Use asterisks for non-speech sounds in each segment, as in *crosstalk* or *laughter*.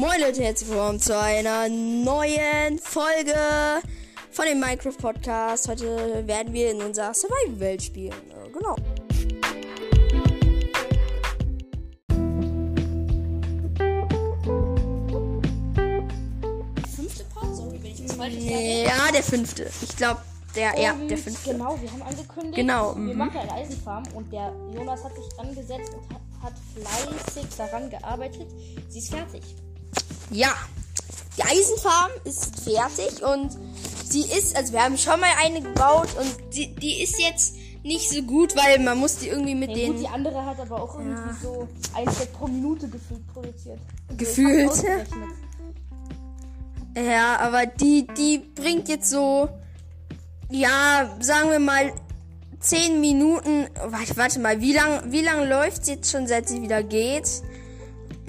Moin Leute, herzlich willkommen zu einer neuen Folge von dem Minecraft Podcast. Heute werden wir in unserer Survival-Welt spielen. Äh, genau. Fünfte Part? Sorry, wenn ich falsch sage. Ja, der fünfte. Ich glaube, der, ja, Und der fünfte. Genau, wir haben angekündigt, Genau, wir mhm. machen eine Eisenfarm und der Jonas hat sich angesetzt und hat, hat fleißig daran gearbeitet. Sie ist fertig. Ja, die Eisenfarm ist fertig und sie ist, also wir haben schon mal eine gebaut und die, die ist jetzt nicht so gut, weil man muss die irgendwie mit Ja, den gut, die andere hat aber auch irgendwie so ein Set pro Minute gefühlt produziert. Also Gefühlt. Ja, aber die, die bringt jetzt so, ja, sagen wir mal, 10 Minuten. Warte, warte mal, wie lang, wie lang läuft sie jetzt schon, seit sie wieder geht?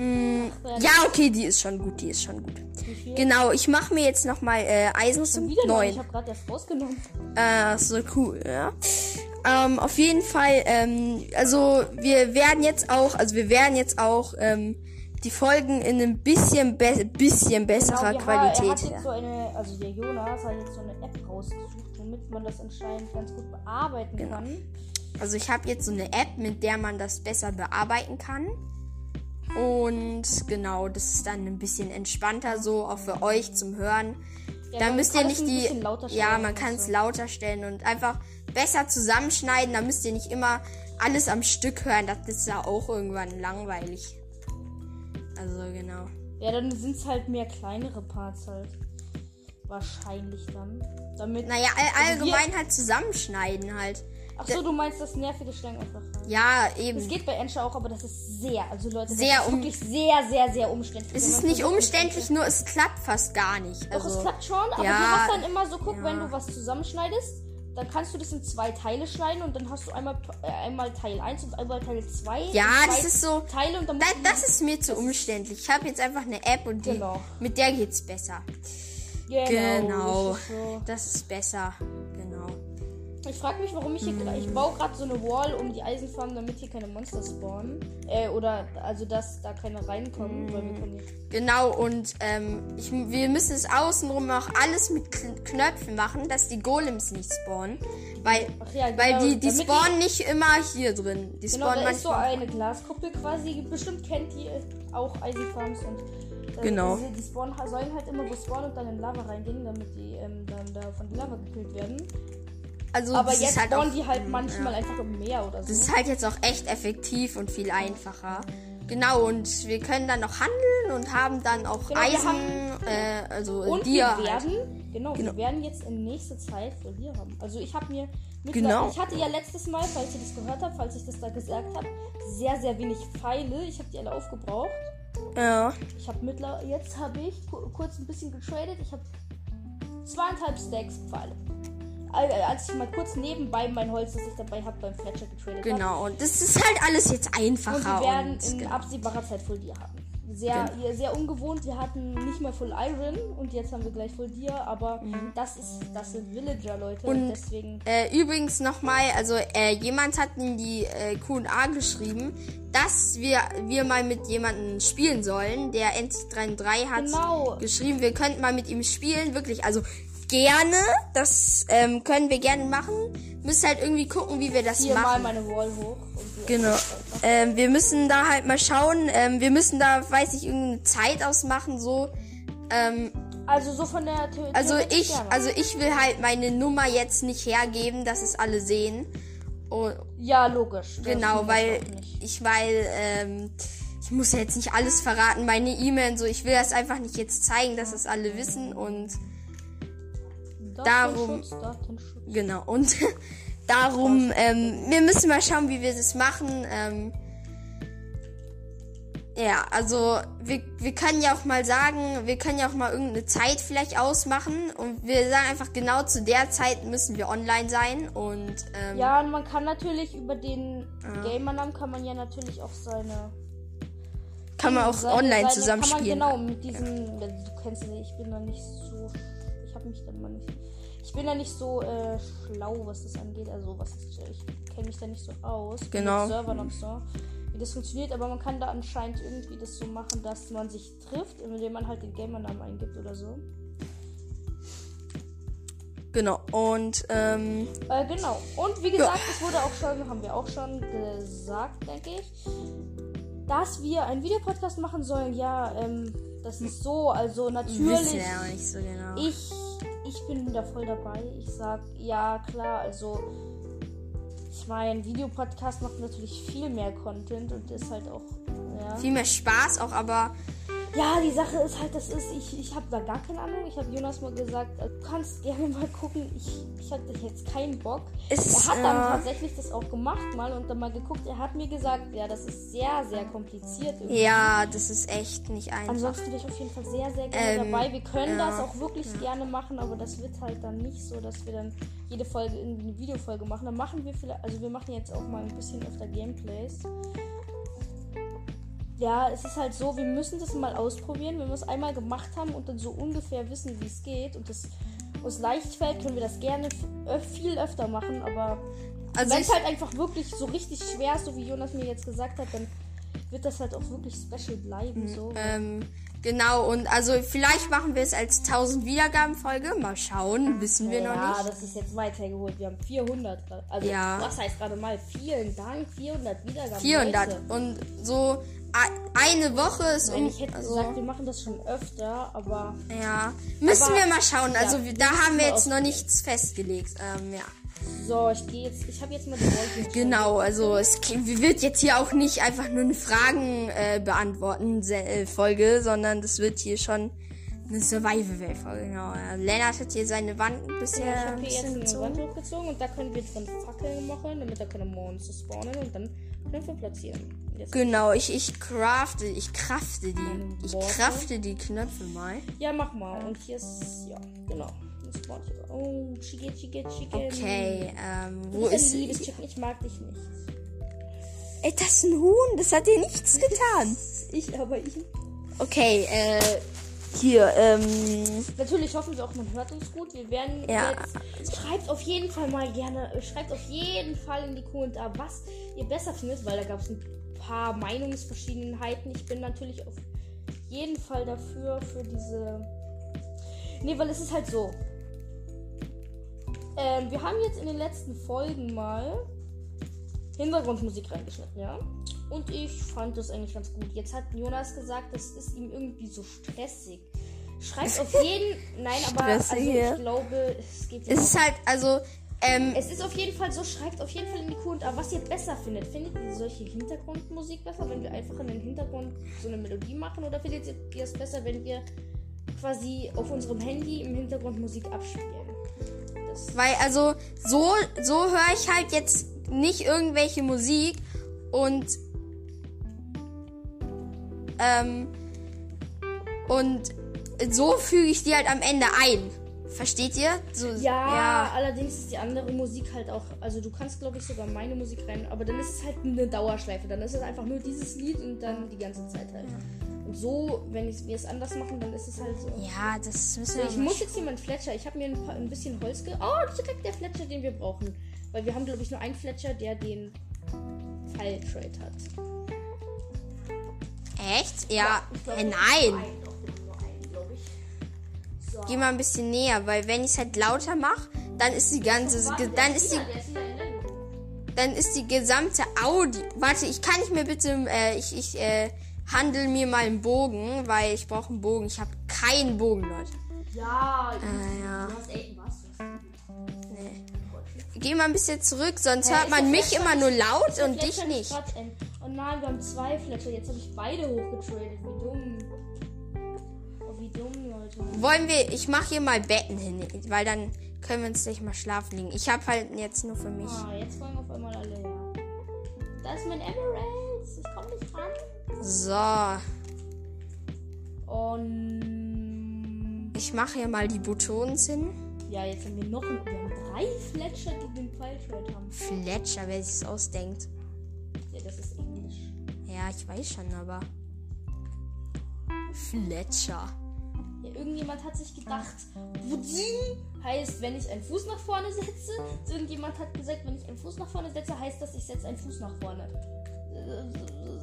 Mm, ja, okay, die ist schon gut, die ist schon gut. Genau, ich mache mir jetzt nochmal äh, Eisen zum Wieder neu. 9. Ich habe gerade erst rausgenommen. Äh, so cool, ja. Ähm, auf jeden Fall, ähm, also wir werden jetzt auch, also wir werden jetzt auch ähm, die Folgen in ein bisschen, be bisschen besserer Genau, ha- Er hat Qualität. so eine, also der Jonas hat jetzt so eine App rausgesucht, womit man das anscheinend ganz gut bearbeiten Genau. kann. Also ich habe jetzt so eine App, mit der man das besser bearbeiten kann. Und genau, das ist dann ein bisschen entspannter so, auch für euch zum Hören. Ja, da man müsst kann ihr es nicht die. Ja, stellen man und kann es so. lauter stellen und einfach besser zusammenschneiden. Da müsst ihr nicht immer alles am Stück hören. Das ist ja auch irgendwann langweilig. Also genau. Ja, dann sind es halt mehr kleinere Parts halt. Wahrscheinlich dann. Damit. Naja, all, Also allgemein halt zusammenschneiden halt. Ach so, du meinst das nervige Schlangen einfach. Ja, Das eben. geht bei Enscher auch, aber das ist sehr, also Leute, Sehr das ist um- wirklich sehr, sehr, sehr umständlich. Es ist nicht umständlich, nur es klappt fast gar nicht. Doch, Also, es klappt schon, aber ja, du hast dann immer so, guck, ja. wenn du was zusammenschneidest, dann kannst du das in zwei Teile schneiden und dann hast du einmal, äh, einmal Teil 1 und einmal Teil 2. Ja, das ist so- Teile und dann Da, das ist mir zu umständlich. Ich habe jetzt einfach eine App und die, Genau. mit der geht's besser. genau. Genau. das ist so. Das ist besser. Ich frage mich, warum ich hier ich baue gerade so eine Wall um die Eisenfarm, damit hier keine Monster spawnen. Äh, oder also dass da keine reinkommen, weil wir können hier Genau, und ähm, ich, wir müssen es außenrum auch alles mit Kn Knöpfen machen, dass die Golems nicht spawnen. Weil, ja, weil genau, die, die damit spawnen nicht immer hier drin. Die Genau, spawnen da ist so eine Glaskuppel quasi. Bestimmt kennt ihr auch Eisenfarms und äh, Genau. diese- die spawnen, sollen halt immer wo spawnen und dann in Lava reingehen, damit die ähm, dann da von der Lava gekillt werden. Also, Aber jetzt halt auch, die halt manchmal einfach im Meer oder so. Das ist halt jetzt auch echt effektiv und viel einfacher. Genau, und wir können dann noch handeln und haben dann auch Genau, Eisen, haben- äh, also und Dia wir halt. werden, genau, Genau. wir werden jetzt in nächster Zeit Verlierer haben. Also ich habe mir Genau. ich hatte ja letztes Mal, falls ihr das gehört habt, falls ich das da gesagt habe, sehr sehr wenig Pfeile. Ich habe die alle aufgebraucht. Ja. Ich habe mittler jetzt habe ich ku- kurz ein bisschen getradet. Ich habe zweieinhalb Stacks Pfeile. Al- Als ich mal kurz nebenbei mein Holz, das ich dabei habe, beim Fletcher getradet habe. Genau, und das ist halt alles jetzt Und einfacher. wir werden und, in genau. absehbarer Zeit Full Dia haben. Sehr, Genau. sehr ungewohnt. Wir hatten nicht mal Full Iron und jetzt haben wir gleich Full Dia, aber Mhm. das ist das sind Villager Leute Und- und deswegen Äh, übrigens nochmal, also äh, jemand hat in die äh, Q&A geschrieben, dass wir, wir mal mit jemandem spielen sollen. Der NC33 hat Genau. geschrieben, wir könnten mal mit ihm spielen. Wirklich, also gerne. Das ähm, können wir gerne machen. Müssen halt irgendwie gucken, wie wir das hier mal machen. meine Wall hoch. Genau. Ähm, wir müssen da halt mal schauen. Ähm, wir müssen da, weiß ich, irgendeine Zeit ausmachen, so. Ähm, Also so von der The also ich, gerne. also ich will halt meine Nummer jetzt nicht hergeben, dass es alle sehen. Und, ja logisch. Genau, weil ich, weil, ähm, ich muss ja jetzt nicht alles verraten, meine E-Mail und so. Ich will das einfach nicht jetzt zeigen, dass es alle wissen und darum- genau und *laughs* darum, ähm, wir müssen mal schauen, wie wir das machen. Ähm, ja, also wir, wir können ja auch mal sagen, wir können ja auch mal irgendeine Zeit vielleicht ausmachen und wir sagen einfach genau zu der Zeit müssen wir online sein und ähm, Ja, und man kann natürlich über den Gamernamen kann man ja natürlich auch seine kann man auch seine- online seine- zusammen spielen. Genau, mit diesen, du kennst ja, ich bin da nicht so, habe mich dann mal nicht, ich bin da nicht so äh, schlau, was das angeht, also was ist, ich kenne mich da nicht so aus. Genau. Server noch so. wie das funktioniert, aber man kann da anscheinend irgendwie das so machen, dass man sich trifft, indem man halt den Gamernamen eingibt oder so. Genau, und ähm, Äh, genau. Und wie gesagt, es wurde auch schon, haben wir auch schon gesagt, denke ich, dass wir einen Videopodcast machen sollen. Ja, ähm, das ist so, also wissen natürlich. wir ja auch nicht so genau. Ich, ich bin da voll dabei. Ich sag, ja, klar, also. Ich meine, Videopodcast macht natürlich viel mehr Content und ist halt auch. Ja, Viel mehr Spaß auch, aber ja die Sache ist halt, das ist, ich, ich habe da gar keine Ahnung. Ich habe Jonas mal gesagt, äh, du kannst gerne mal gucken. Ich, ich hatte jetzt keinen Bock. es Er hat dann äh, tatsächlich das auch gemacht mal und dann mal geguckt. Er hat mir gesagt, ja, das ist sehr, sehr kompliziert. irgendwie. ja, das ist echt nicht einfach. Ansonsten wäre ich auf jeden Fall sehr, sehr gerne Ähm, dabei. Wir können ja, das auch wirklich gerne machen, aber das wird halt dann nicht so, dass wir dann jede Folge irgendwie eine Videofolge machen. Dann machen wir vielleicht, also wir machen jetzt auch mal ein bisschen öfter Gameplays. Ja, es ist halt so, wir müssen das mal ausprobieren. Wenn wir es einmal gemacht haben und dann so ungefähr wissen, wie es geht und das uns leicht fällt, können wir das gerne viel öfter machen. Aber also wenn es halt einfach wirklich so richtig schwer ist, so wie Jonas mir jetzt gesagt hat, dann wird das halt auch wirklich special bleiben. So. ähm, genau, und also vielleicht machen wir es als 1000 Wiedergaben Folge. Mal schauen, wissen wir noch ja, nicht. das ist jetzt weit hergeholt. Wir haben 400. grad. Also, Ja. was heißt gerade mal? Vielen Dank. 400 Wiedergaben. 400 Leute. und so eine Woche ist Nein, um ich hätte also, gesagt, wir machen das schon öfter, aber ja, müssen Aber- wir mal schauen. Also ja, wir- da haben wir jetzt noch nichts festgelegt. Ähm, ja. so, ich gehe jetzt, ich habe jetzt mal die Wolken. Genau, also es wird jetzt hier auch nicht einfach nur eine Fragen äh, beantworten äh, Folge, sondern das wird hier schon eine Survival Folge. Genau. Lennart hat hier seine Wand ein bisschen, Ja, ich habe hier jetzt eine gezogen. Wand hochgezogen und da können wir drin Fackeln machen, damit da keine Monster spawnen und dann Knöpfe platzieren. Jetzt, Genau, ich, ich crafte, ich crafte die, ich crafte die Knöpfe mal. ja, mach mal. Und hier ist, ja, genau. Oh, Chicken, Chicken, Chicken. Okay, ähm, wo ist liebes Chicken, ich mag dich nicht. Ey, das ist ein Huhn, das hat dir nichts *laughs* getan. Ich, aber ich. Okay, äh, hier, ähm, Natürlich hoffen wir auch, man hört uns gut. Wir werden Ja. jetzt. Schreibt auf jeden Fall mal gerne, schreibt auf jeden Fall in die Kommentare, was ihr besser findet, weil da gab es ein paar Meinungsverschiedenheiten. Ich bin natürlich auf jeden Fall dafür, für diese. Nee, weil es ist halt so. Ähm, wir haben jetzt in den letzten Folgen mal Hintergrundmusik reingeschnitten, ja. Und ich fand das eigentlich ganz gut. Jetzt hat Jonas gesagt, das ist ihm irgendwie so stressig. Schreibt auf *laughs* jeden. Nein, aber also ich glaube, es geht es ist halt, also, ähm, es ist auf jeden Fall so, schreibt auf jeden Fall in die Kommentare, was ihr besser findet. Findet ihr solche Hintergrundmusik besser, wenn wir einfach in den Hintergrund so eine Melodie machen? Oder findet ihr es besser, wenn wir quasi auf unserem Handy im Hintergrund Musik abspielen? Das, Weil, also, so, so höre ich halt jetzt nicht irgendwelche Musik und, ähm, und so füge ich die halt am Ende ein. Versteht ihr? So, ja, allerdings ist die andere Musik halt auch, also du kannst glaube ich sogar meine Musik rein, aber dann ist es halt eine Dauerschleife. Dann ist es einfach nur dieses Lied und dann die ganze Zeit halt. Und so, wenn wir es anders machen, dann ist es halt so. Ja, das müssen wir ich muss jetzt hier meinen Fletcher. Ich habe mir ein, paar, ein bisschen Holz ge. Oh, direkt der Fletcher, den wir brauchen. Weil wir haben, glaube ich, nur einen Fletcher, der den File-Trade hat. Echt? Ja. Glaub, äh, nein. So. Geh mal ein bisschen näher, weil wenn ich es halt lauter mache, dann ist die ganze, dann ist die, dann ist die gesamte Audi. Warte, ich kann nicht mehr bitte, äh, ich, ich, äh, handel mir mal einen Bogen, weil ich brauche einen Bogen. Ich habe keinen Bogen, Leute. Ja, Äh, ja. du hast Aiden, was? Nee. Geh mal ein bisschen zurück, sonst hört man mich immer nur laut und dich nicht. Oh nein, wir haben zwei Fletcher. Jetzt habe ich beide hochgetradet. Wie dumm. Oh, wie dumm, Leute. Wollen wir, ich mache hier mal Betten hin, weil dann können wir uns gleich mal schlafen legen. Ich habe halt jetzt nur für mich. Ah, jetzt wollen auf einmal alle her. Da ist mein Emeralds. Ich komme nicht ran. So, Und ich mache hier mal die Butons hin. ja, jetzt haben wir noch ein, wir haben drei Fletcher, die den Pfeiltrade haben. Fletcher, wer sich ausdenkt. Ja, das ist Englisch. Ja, ich weiß schon, aber. Fletcher. Ja, irgendjemand hat sich gedacht, Wudin heißt, wenn ich einen Fuß nach vorne setze. Irgendjemand hat gesagt, wenn ich einen Fuß nach vorne setze, heißt das, ich setze einen Fuß nach vorne.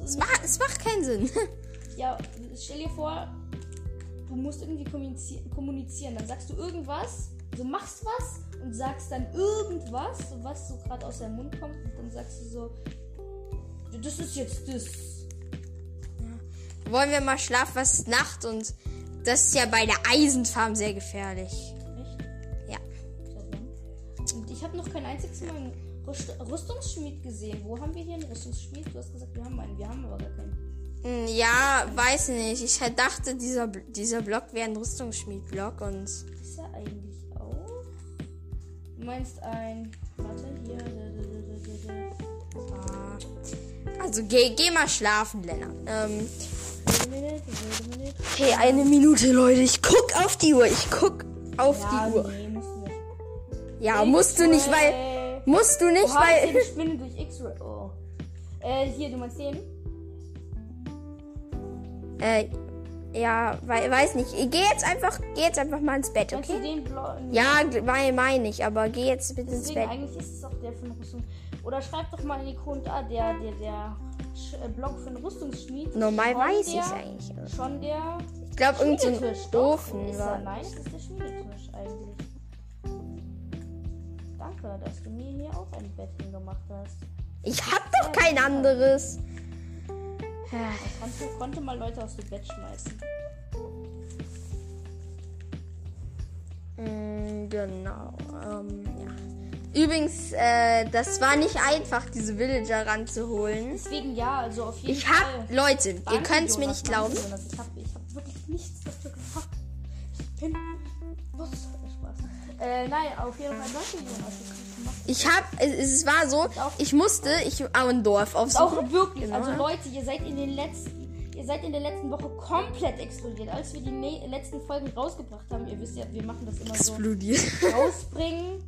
Es macht, es macht keinen Sinn. *laughs* Ja, stell dir vor, du musst irgendwie kommunizieren. kommunizieren. Dann sagst du irgendwas, du machst was und sagst dann irgendwas, was so gerade aus deinem Mund kommt. Und dann sagst du so, das ist jetzt das. Wollen wir mal schlafen, was ist Nacht und das ist ja bei der Eisenfarm sehr gefährlich. Echt? Ja. Und ich habe noch kein einziges Mal einen Rüst Rüstungsschmied gesehen. Wo haben wir hier einen Rüstungsschmied? Du hast gesagt, wir haben einen. Wir haben aber gar keinen. Hm, Ja, weiß nicht. Ich dachte, dieser, dieser Block wäre ein Rüstungsschmied-Block und. Ist er eigentlich auch? Du meinst ein. Warte, hier. da, da, da. Ah. Also geh, geh mal schlafen, Lennart. Ähm, okay, eine Minute, Leute. Ich guck auf die Uhr. Ich guck auf Ja, die Uhr. nee. Ja, musst du nicht, weil. Musst du nicht, Oha, ich weil. die Spinne durch X-Ray. Oh. Äh, hier, du meinst den? Äh, ja, weil, weiß nicht. Ich Geh jetzt einfach, geh jetzt einfach mal ins Bett, okay? Ja, weil meine ich, aber geh jetzt bitte ins Deswegen, Bett. eigentlich ist es auch der von Rüstung. Oder schreib doch mal in die Kommentare, der, der, der Sch- äh, Blog für den Rüstungsschmied. Normal weiß der- ich's eigentlich. aber Schon der Ich glaube, irgend so ein Schmiedetisch. doch. Ofen Ist war. er? Nein, es ist der Schmiedetisch eigentlich. Danke, dass du mir hier auch ein Bett hingemacht hast. Ich hab doch kein anderes. Ja. Ich konnte, konnte mal Leute aus dem Bett schmeißen. Mm, Genau. Ähm, ja. Übrigens, äh, das war nicht einfach, diese Villager ranzuholen. Deswegen ja, also auf jeden Ich Fall. hab, Leute, ihr Danke, könnt's mir nicht glauben. Jonas. Ich hab, ich hab wirklich nichts dafür gemacht. Ich bin. Was? Spaß. Äh, nein, auf jeden Fall danke, Jonas. Ich hab, es, es war so, ich musste, ich Auendorf Auch aufsuchen. wirklich, Genau. also Leute, ihr seid in den letzten, ihr seid in der letzten Woche komplett explodiert. Als wir die ne letzten Folgen rausgebracht haben, ihr wisst ja, wir machen das immer so Explodiert. rausbringen,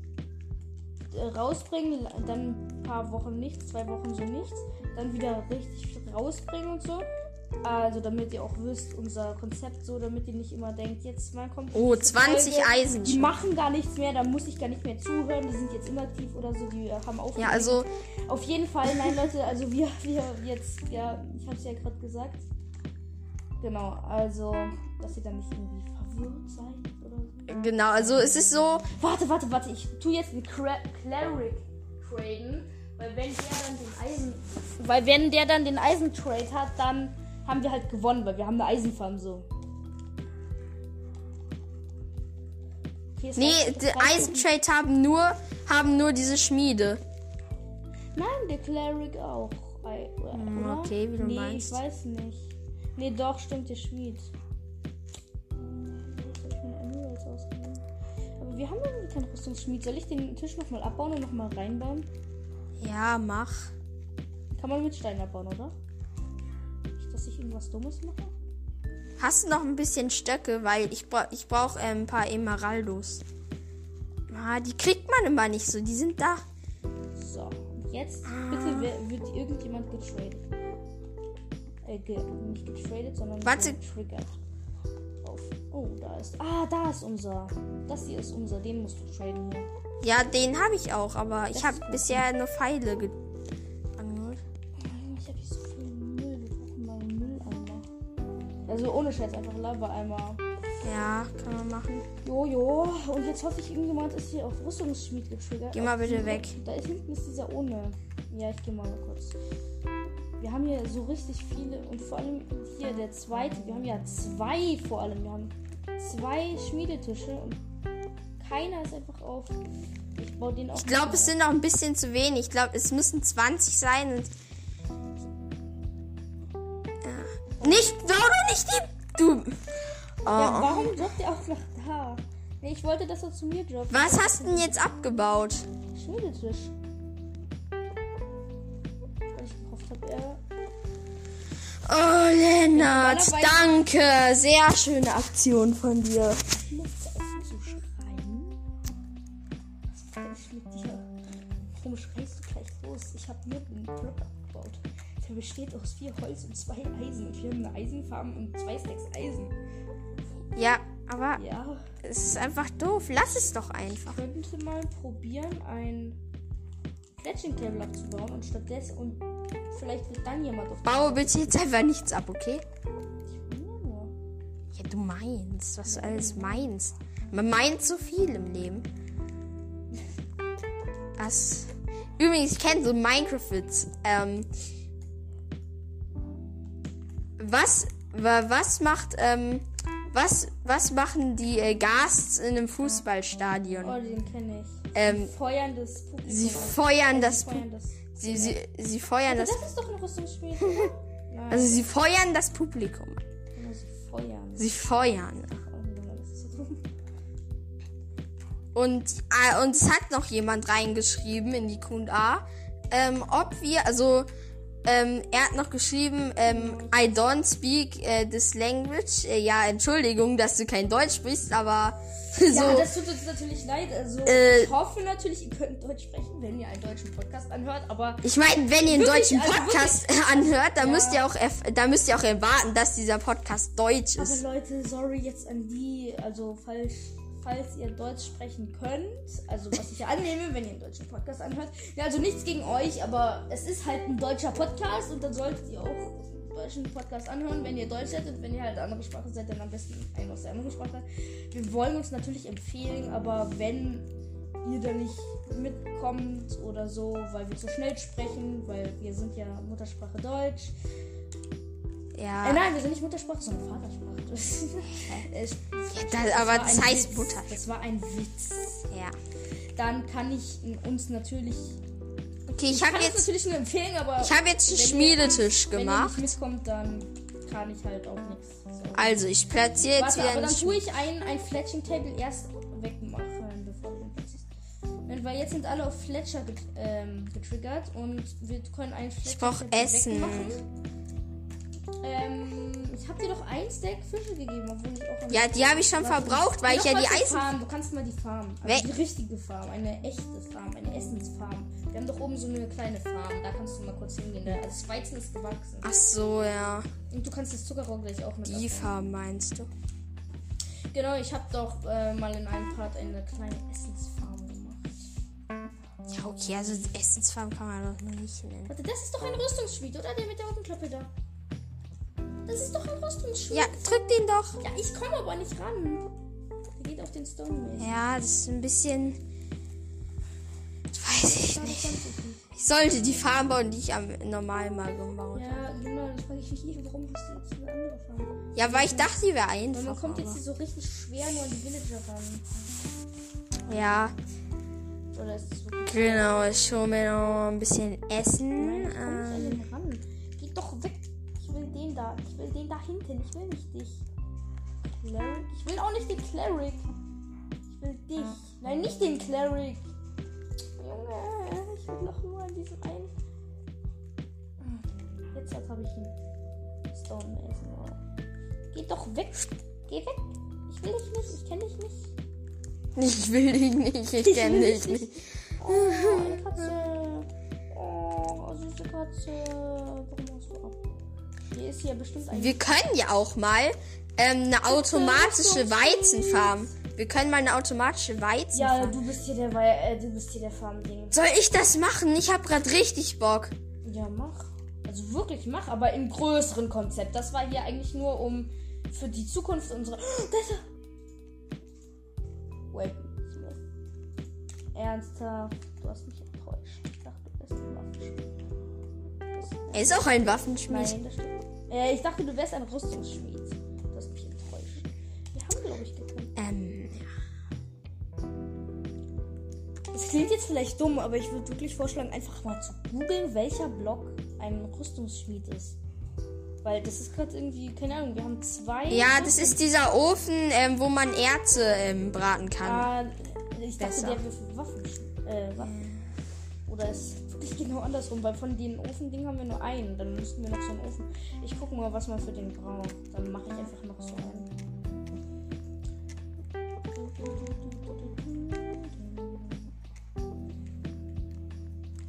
äh, rausbringen, dann ein paar Wochen nichts, zwei Wochen so nichts, dann wieder richtig rausbringen und so. Also damit ihr auch wisst, unser Konzept so, damit ihr nicht immer denkt, jetzt mal kommt. Oh, diese 20 Folge, Eisen Die machen gar nichts mehr, da muss ich gar nicht mehr zuhören, die sind jetzt inaktiv oder so, die äh, haben auch. Ja, also, Auf jeden Fall, nein, Leute, also wir, wir jetzt, ja, ich hab's ja gerade gesagt. Genau, also, dass ihr dann nicht irgendwie verwirrt seid oder so. genau, also es ist so, Warte, warte, warte, ich tu jetzt einen Cra Cleric traden, weil wenn der dann den Eisen, weil wenn der dann den Eisentrade hat, dann haben wir halt gewonnen, weil wir haben eine Eisenfarm so. Nee, die Eisentrade haben nur, haben nur diese Schmiede. Nein, der Cleric auch. Ei- oder? Hm, okay, wie du nee, meinst. ich weiß nicht. Nee, doch, stimmt, der Schmied. Ausgegeben. Aber wir haben irgendwie keinen Rüstungsschmied. Soll ich den Tisch nochmal abbauen und nochmal reinbauen? Ja, mach. Kann man mit Stein abbauen, oder? Dass ich irgendwas Dummes mache? Hast du noch ein bisschen Stöcke, weil ich, bra ich brauche äh, ein paar Emeraldos. Ah, die kriegt man immer nicht so, die sind da. So, und jetzt bitte wer, wird irgendjemand getradet. Äh, ge nicht getradet, sondern Warte. getriggert. Auf. Oh, da ist. Ah, da ist unser. Das hier ist unser. Den musst du traden hier. Ja, den habe ich auch, aber ich Das habe ist gut. bisher nur Pfeile ge Also ohne Scheiß, einfach Lava-Eimer. Ja, kann man machen. Jojo. Und jetzt hoffe ich, irgendjemand ist hier auf Rüstungsschmied getriggert. Geh mal Auf bitte die- weg. Da ist hinten ist dieser ohne. Ja, ich gehe mal kurz. Wir haben hier so richtig viele und vor allem hier der zweite. Wir haben ja zwei vor allem. Wir haben zwei Schmiedetische und keiner ist einfach auf. Ich baue den auch. Ich glaube, es sind noch ein bisschen zu wenig. Ich glaube, es müssen 20 sein und. Nicht die. Du. Ja, Oh. warum droppt er auch nach da? Nee, ich wollte, dass er zu mir droppt. Was hast du denn jetzt abgebaut? Schmiedetisch. Weil ich gehofft habe, er. Oh, Lennart, danke. Sehr schöne Aktion von dir. Besteht aus vier Holz und zwei Eisen. Und wir haben eine Eisenfarm und zwei Stacks Eisen. Ja, Aber Ja. es ist einfach doof. Lass es doch einfach. könnte mal probieren, ein Fletching Table abzubauen und stattdessen und vielleicht wird dann jemand auf Baue bitte jetzt einfach nichts ab, okay? Ja, du meinst, was du alles meinst. Man meint so viel im Leben. *laughs* Was? Übrigens, ich kenne so Minecraft-Witz. Ähm, was, wa, was macht, ähm, was, was machen die äh, Gasts in einem Fußballstadion? Oh, den kenne ich. Ähm, Feuern das Publikum. sie feuern Sie das, das. sie, sie, sie feuern das, Das ist doch ein Rüstungsspiel. *laughs* also sie feuern das Publikum. genau, sie feuern. Sie feuern. Oh. Und, äh, und es hat noch jemand reingeschrieben in die Q&A, ähm, ob wir, also, ähm, er hat noch geschrieben, ähm, I don't speak äh, this language. Äh, ja, Entschuldigung, dass du kein Deutsch sprichst, aber *laughs* so. Ja, das tut uns natürlich leid. Also, Äh, ich hoffe natürlich, ihr könnt Deutsch sprechen, wenn ihr einen deutschen Podcast anhört, aber ich meine, wenn ihr einen deutschen also Podcast *laughs* anhört, dann Ja. müsst ihr auch, da müsst ihr auch erwarten, dass dieser Podcast deutsch Aber ist. Leute, sorry jetzt an die, also falls, falls ihr Deutsch sprechen könnt, also was ich ja annehme, wenn ihr einen deutschen Podcast anhört. Ja, also nichts gegen euch, aber es ist halt ein deutscher Podcast und dann solltet ihr auch einen deutschen Podcast anhören, wenn ihr Deutsch seid und wenn ihr halt andere Sprache seid, dann am besten einen aus der anderen Sprache. Wir wollen uns natürlich empfehlen, aber wenn ihr da nicht mitkommt oder so, weil wir zu schnell sprechen, weil wir sind ja Muttersprache Deutsch, äh, Ja. nein, wir sind nicht Muttersprache, sondern Vatersprache. *laughs* Es- das- aber das ein heißt Witz. Mutter. Das war ein Witz. ja. Dann kann ich uns natürlich. Okay, ich kann habe jetzt, natürlich nur empfehlen, aber. ich habe jetzt einen wenn ihr- Schmiedetisch Wenn ihr gemacht. nicht mitkommt, dann kann ich halt auch nichts. sagen. Also, ich platziere jetzt Warte, wieder aber dann tue ich ein, ein Fletching Table erst wegmachen, bevor du. Denn- Weil jetzt sind alle auf Fletcher get, ähm, getriggert und wir können ein Fletcher brauch Table Essen. wegmachen. Ähm, ich habe dir doch ein Stack Fische gegeben, obwohl ich auch. Ja, die habe ich schon verbraucht, weil ich ja die Eisen. Farm. Du kannst mal die Farm. Also die richtige Farm. Eine echte Farm. Eine Essensfarm. Wir haben doch oben so eine kleine Farm. Da kannst du mal kurz hingehen. Da- Also das Weizen ist gewachsen. Ach so, ja. Und du kannst das Zuckerrohr gleich auch mit Die. Farm meinst du? Genau, ich habe doch äh, mal in einem Part eine kleine Essensfarm gemacht. Ja, okay, also Essensfarm kann man doch nicht nennen. Warte, das ist doch ein Rüstungsschmied, oder? Der mit der Augenklappe da. Das ist doch ein Rüstungsschmied. Ja, drück den doch. Ja, ich komme aber nicht ran. Der geht auf den Stone -Mail. Ja, das ist ein bisschen. Weiß ich nicht. ich nicht. Sollte die Farm bauen, die ich am normal mal gebaut habe. Ja, genau, das frage ich mich eh, warum hast du jetzt eine andere Farm? Ja, weil ich dachte, die wäre Weil man einfach. kommt jetzt hier so richtig schwer nur an die Villager ran. Ja, Oder ist es wirklich. genau. Ich hole mir noch ein bisschen Essen. Nein, ich nicht Ähm, ran. Geh doch weg. Ich will den da. Ich will den da hinten. Ich will nicht dich. Cleric? Ich will auch nicht den Cleric. Ich will dich. Nein, nicht den Cleric. Junge, ich will doch nur an diesem einen. Jetzt habe ich einen Stone Mason. Oh. Geh doch weg. Geh weg. Ich will dich nicht. Ich kenne dich nicht. ich will dich nicht. Ich kenne dich dich nicht. Oh, eine Katze. Oh, süße Katze. Warum machst du ab? Hier ist hier bestimmt ein. Wir können ja auch mal ähm, eine automatische Weizenfarm. Wir können mal eine automatische ja, Weizenfarm. du bist hier der, Wei- äh, du bist hier der Farmding. Soll ich das machen? Ich habe gerade richtig Bock. Ja, mach. Also wirklich mach, aber im größeren Konzept. Das war hier eigentlich nur um für die Zukunft unserer. *gasps* Oh. Wait. Ernsthaft, du hast mich enttäuscht. Ich dachte, du Waffenschmied. Das- Er ist auch ein Waffenschmied. Nein, das stimmt. Äh, ich dachte, du wärst ein Rüstungsschmied. Du hast mich enttäuscht. Wir haben, glaube ich, gefunden. Ähm, Es klingt jetzt vielleicht dumm, aber ich würde wirklich vorschlagen, einfach mal zu googeln, welcher Block ein Rüstungsschmied ist. Weil das ist gerade irgendwie, keine Ahnung, wir haben zwei. ja, das ist dieser Ofen, ähm, wo man Erze ähm, braten kann. Ah, ich dachte, Besser. der wäre für Waffen. Äh, Waffen. Oder ist wirklich genau andersrum, weil von den Ofendingen haben wir nur einen. Dann müssten wir noch so einen Ofen. Ich gucke mal, was man für den braucht. Dann mache ich einfach noch so einen.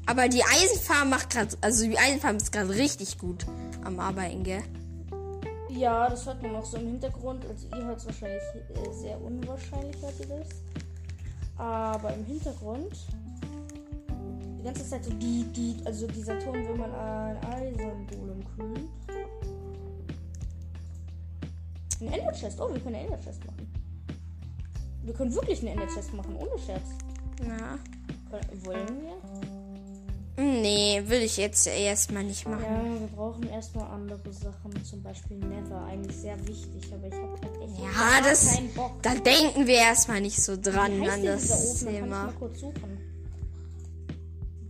Aber die Eisenfarm macht gerade, also die Eisenfarm ist gerade richtig gut am Arbeiten, gell? Ja, das hört man auch so im Hintergrund. Also ihr hört es wahrscheinlich äh, sehr unwahrscheinlich, hört ihr das. Aber im Hintergrund die ganze Zeit so die, die, also dieser Ton, wenn man ein Eisengolem kühlt. Ein Ender Chest. Oh, wir können einen Ender Chest machen. Wir können wirklich einen Ender Chest machen, ohne Scherz. Na. Wollen wir? Nee, will ich jetzt erstmal nicht machen. Ja, wir brauchen erstmal andere Sachen, zum Beispiel Nether, eigentlich sehr wichtig, aber ich habe halt echt Ja, das- keinen Bock. Da denken wir erstmal nicht so dran an das Thema.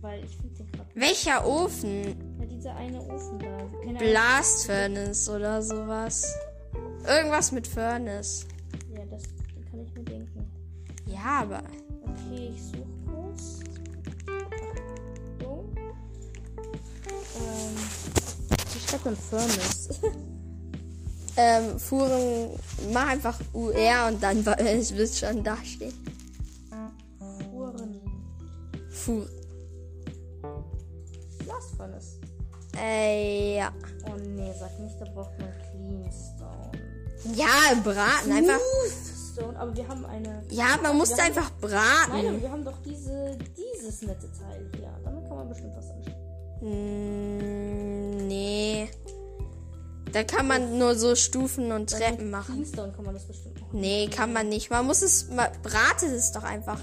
Weil ich finde den gerade. Welcher Ofen? Ja, dieser eine Ofen da. Blast Furnace oder sowas. Irgendwas mit Furnace. Ja, das kann ich mir denken. Ja, aber. Okay, ich suche kurz. Achtung. Ähm. Wie schreibt man Furnace? *laughs* Ähm, Fuhren, mach einfach UR und dann *laughs* es wird schon da stehen. Fuhren. Blast Furnace. Äh, ja. Oh nee, sag nicht, da braucht man Cleanstone. Ja, braten einfach. Stone, aber wir haben eine. Ja, man muss haben- einfach Nein, braten. aber wir haben doch diese, dieses nette Teil hier. Damit kann man bestimmt was anstellen. Hm, nee. Da kann man nur so Stufen und Treppen machen. Cleanstone kann man das bestimmt machen. Nee, kann man nicht. Man muss es, man bratet es doch einfach.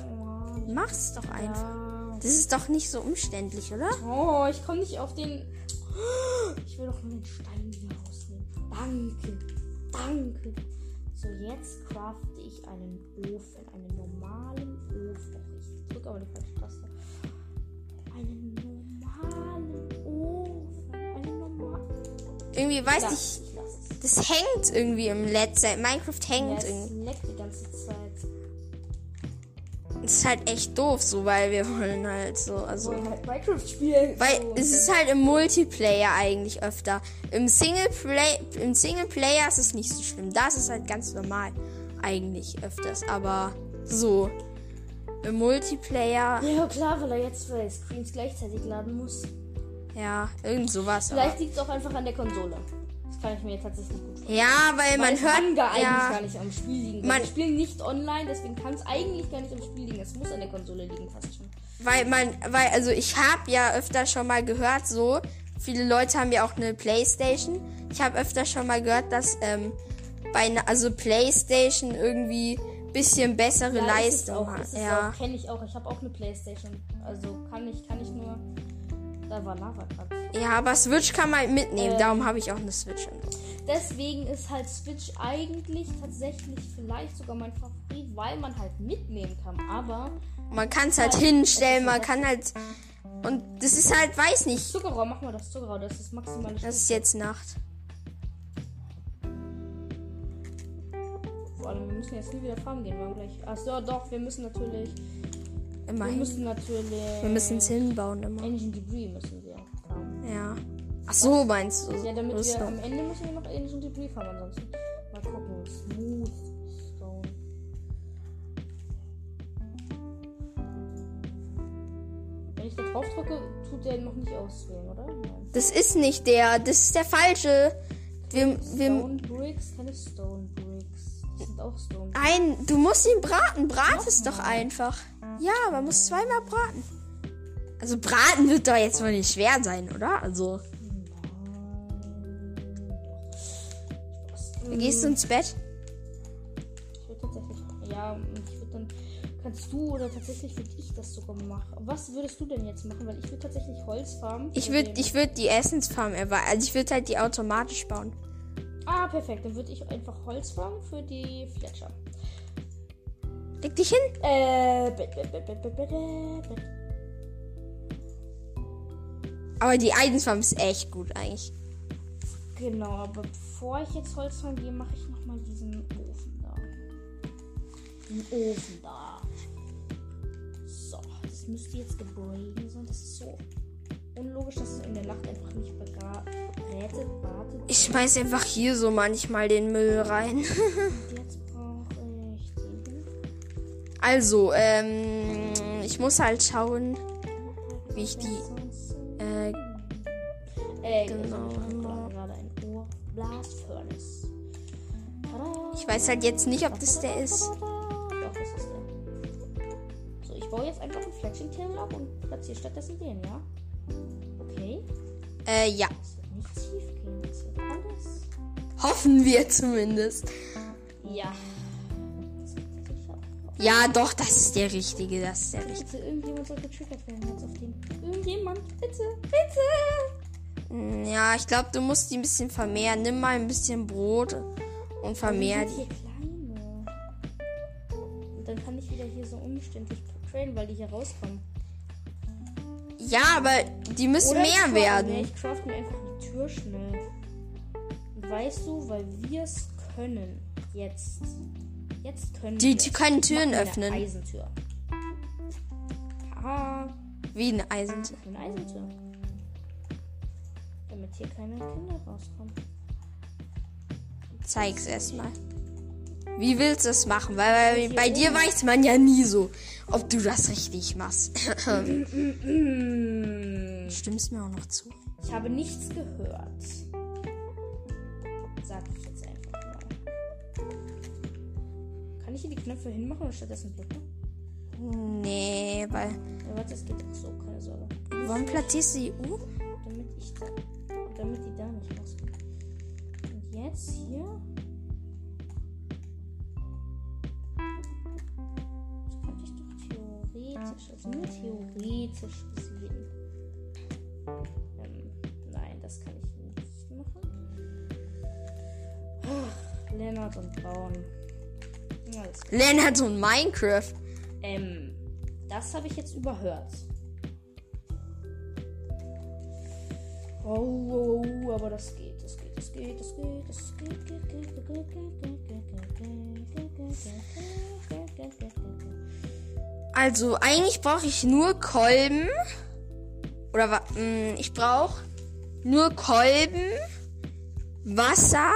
Mach's doch einfach. Ja. Das ist doch nicht so umständlich, oder? Oh, ich komme nicht auf den. Ich will doch nur den Stein hier rausnehmen. Danke. Danke. So, jetzt crafte ich einen Ofen. Einen normalen Ofen. Ich drücke aber die falsche Taste. Einen normalen Ofen. Einen normalen. Irgendwie weiß ich, ich das hängt irgendwie im Let's Minecraft Ja, hängt es irgendwie. Ist halt echt doof so, weil wir wollen halt so, also. So, halt Minecraft spielen. Weil so. es ist halt im Multiplayer eigentlich öfter. Im Singleplay, im Singleplayer ist es nicht so schlimm. Da ist halt ganz normal eigentlich öfters. Aber so im Multiplayer, Ja, klar, weil er jetzt zwei Screens gleichzeitig laden muss. ja, irgend sowas. Vielleicht liegt es auch einfach an der Konsole. Das kann ich mir tatsächlich gut vorstellen. Ja, weil Weil man hört, kann gar eigentlich ja, gar nicht am Spiel liegen. Man- spielen nicht online, deswegen kann es eigentlich gar nicht am Spiel liegen. Es muss an der Konsole liegen, fast schon. weil man, weil also ich habe ja öfter schon mal gehört, so viele Leute haben ja auch eine PlayStation. Ich habe öfter schon mal gehört, dass ähm, bei einer, also PlayStation irgendwie bisschen bessere Ja, Leistung hat. Ja. kenne ich auch. Ich habe auch eine Playstation. Also kann ich, kann ich nur. Da war Lava gerade. Ja, aber Switch kann man mitnehmen. Ähm. Darum habe ich auch eine Switch. Deswegen ist halt Switch eigentlich tatsächlich vielleicht sogar mein Favorit, weil man halt mitnehmen kann. Aber Man kann es halt Ja, hinstellen, man kann halt. Und das ist halt, weiß nicht. Zuckerrohr, mach mal das Zuckerrohr, das ist maximale Das ist jetzt Nacht. Vor allem, wir müssen jetzt nie wieder farmen gehen. Wir haben gleich. Achso, doch, wir müssen natürlich. Wir Immerhin. müssen natürlich. Wir müssen es hinbauen immer. Engine Debris müssen wir farmen. Ja. Ach so, meinst du? Ja, damit wir am Ende müssen wir noch Engine Debris farmen. Ansonsten. Mal gucken. Smooth Stone. Wenn ich da drauf drücke, tut der noch nicht auswählen, oder? Nein. Das ist nicht der, das ist der falsche. Wir, wir, Stone Bricks, keine Stone Bricks. Das sind auch Stone ein, du musst ihn braten. Brat es doch einfach. Ja, man muss zweimal braten. Also braten wird doch jetzt wohl nicht schwer sein, oder? Also, Nein. gehst du ins Bett? Ich würde tatsächlich. Ja, ich würde dann. Kannst du oder tatsächlich würde ich das sogar machen? Was würdest du denn jetzt machen? Weil ich würde tatsächlich Holz farmen. Ich würde ich würd die Essensfarm erweitern. Also ich würde halt die automatisch bauen. Ah, perfekt. Dann würde ich einfach Holz farmen für die Fletcher. Leg dich hin. Äh. Aber die Eisensfarm ist echt gut eigentlich. Genau, aber bevor ich jetzt Holz farmen gehe, mache ich nochmal diesen Ofen da. Den Ofen da. So, das müsste jetzt gebraten sein. Das ist so unlogisch, dass es in der Nacht einfach nicht wartet. Ich schmeiß einfach hier so manchmal den Müll rein. Also, ähm, ich muss halt schauen, wie ich die, äh, Äh, Genau. Ich ein weiß halt jetzt nicht, ob das der ist. Doch, das ist der. So, ich baue jetzt einfach einen Fletching ab und platziere stattdessen den, ja? Okay. Äh, ja. Das wird nicht tief gehen. Das wird alles. Hoffen wir zumindest. Ja. Ja, doch, das ist der richtige. Das ist der richtige. Bitte, irgendjemand soll getriggert werden jetzt auf den. Irgendjemand, bitte, bitte. Hm, Ja, ich glaube, du musst die ein bisschen vermehren. Nimm mal ein bisschen Brot und vermehr die. kleine. Und dann kann ich wieder hier so umständlich trainen, weil die hier rauskommen. Ja, aber die müssen Oder mehr werden. Nee, ich craft mir einfach die Tür schnell. Weißt du, weil wir es können. Jetzt. Jetzt können Die, die können Türen öffnen. Eine Eisentür. Haha. Wie eine Eisentür. Eine Eisentür. Damit hier keine Kinder rauskommen. Zeig's erstmal. Wie willst du es machen? Weil, weil bei dir weiß man ja nie so, ob du das richtig machst. *laughs* Stimmst mir auch noch zu? Ich habe nichts gehört. Sag ich jetzt Kann ich hier die Knöpfe hinmachen oder stattdessen Blöcke? Nee, weil. Ja, warte, es geht auch so, keine Sorge. Warum platzierst du die U? Damit ich da. Damit die da nicht rauskommen. Und jetzt hier. Das könnte ich doch theoretisch, also nur theoretisch gesehen. Ähm, nein, das kann ich nicht machen. Ach, Lennart und Braun. Klar. Lennart und Minecraft. Ähm, das habe ich jetzt überhört. Oh, oh, oh, aber das geht, das geht, das geht, das geht, das geht, geht, geht, geht, geht, geht, geht, geht, geht, geht, geht, geht, geht, geht, geht, geht. Also, eigentlich brauche ich nur Kolben. Oder mh, ich brauche nur Kolben, Wasser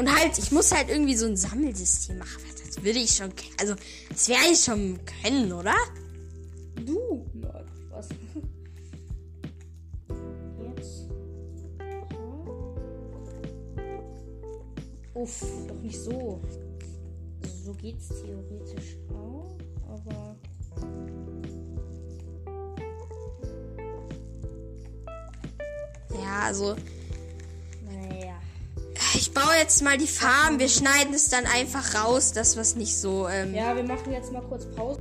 und halt, ich muss halt irgendwie so ein Sammelsystem machen. Das würde ich schon, also, das werde ich schon können, oder? Du? Nein, was? Jetzt. Uff, doch nicht so. So geht's theoretisch auch, aber. Ja, also. Ich baue jetzt mal die Farben. Wir schneiden es dann einfach raus, das was nicht so, ähm, Ja, wir machen jetzt mal kurz Pause.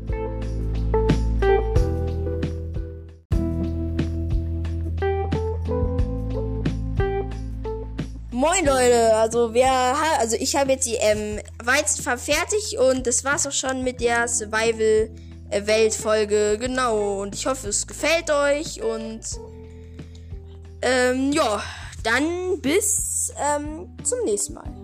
Moin Leute, also ha- also ich habe jetzt die ähm, Weizenfarm fertig und das war's auch schon mit der Survival Welt Folge. Genau und ich hoffe es gefällt euch und ähm, ja, dann bis ähm, zum nächsten Mal.